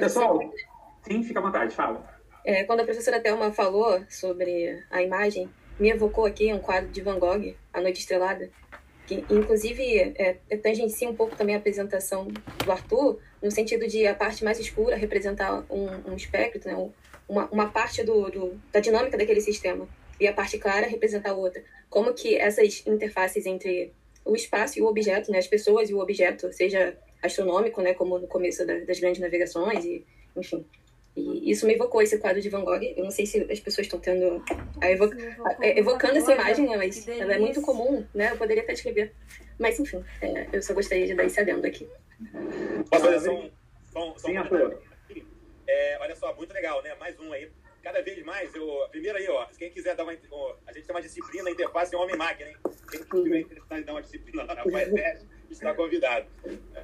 Pessoal, sim, fica à vontade, fala. É, quando a professora Thelma falou sobre a imagem, me evocou aqui um quadro de Van Gogh, A Noite Estrelada, que inclusive é, é, tangencia um pouco também a apresentação do Arthur, no sentido de a parte mais escura representar um, um espectro, né, uma, uma parte do, do, da dinâmica daquele sistema, e a parte clara representar outra. Como que essas interfaces entre o espaço e o objeto, né, as pessoas e o objeto, seja astronômico, né, como no começo da, das grandes navegações, e, enfim. E isso me evocou esse quadro de Van Gogh. Eu não sei se as pessoas estão tendo. A evo... a, evocando essa imagem, né, mas ela é muito comum, né? Eu poderia até escrever. Mas, enfim, é, eu só gostaria de dar esse adendo aqui. Posso fazer só um. Só, só Sim, é, olha só, muito legal, né? Mais um aí. Cada vez mais, eu. Primeiro aí, ó. Quem quiser dar uma. a gente tem uma disciplina, interface homem-máquina, hein? Quem tiver interessado em dar uma disciplina lá na está convidado.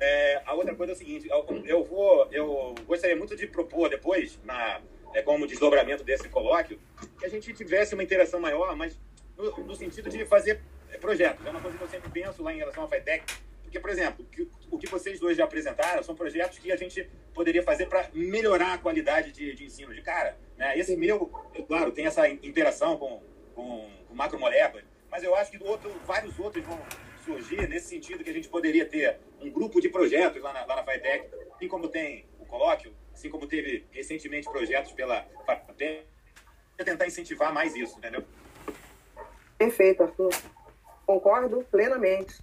É, a outra coisa é o seguinte: eu, vou. Eu gostaria muito de propor depois, na, é, como desdobramento desse colóquio, que a gente tivesse uma interação maior, mas no, no sentido de fazer projetos. É uma coisa que eu sempre penso lá em relação à FATEC porque, por exemplo, o que vocês dois já apresentaram são projetos que a gente poderia fazer para melhorar a qualidade de, de, ensino de cara. Né? Esse meu, claro, tem essa interação com, com, com macromoléculas, mas eu acho que outro, vários outros vão surgir nesse sentido que a gente poderia ter um grupo de projetos lá na, lá na FATEC, assim como tem o colóquio, assim como teve recentemente projetos pela FATEC, tentar incentivar mais isso, entendeu? Perfeito, Arthur. Concordo plenamente.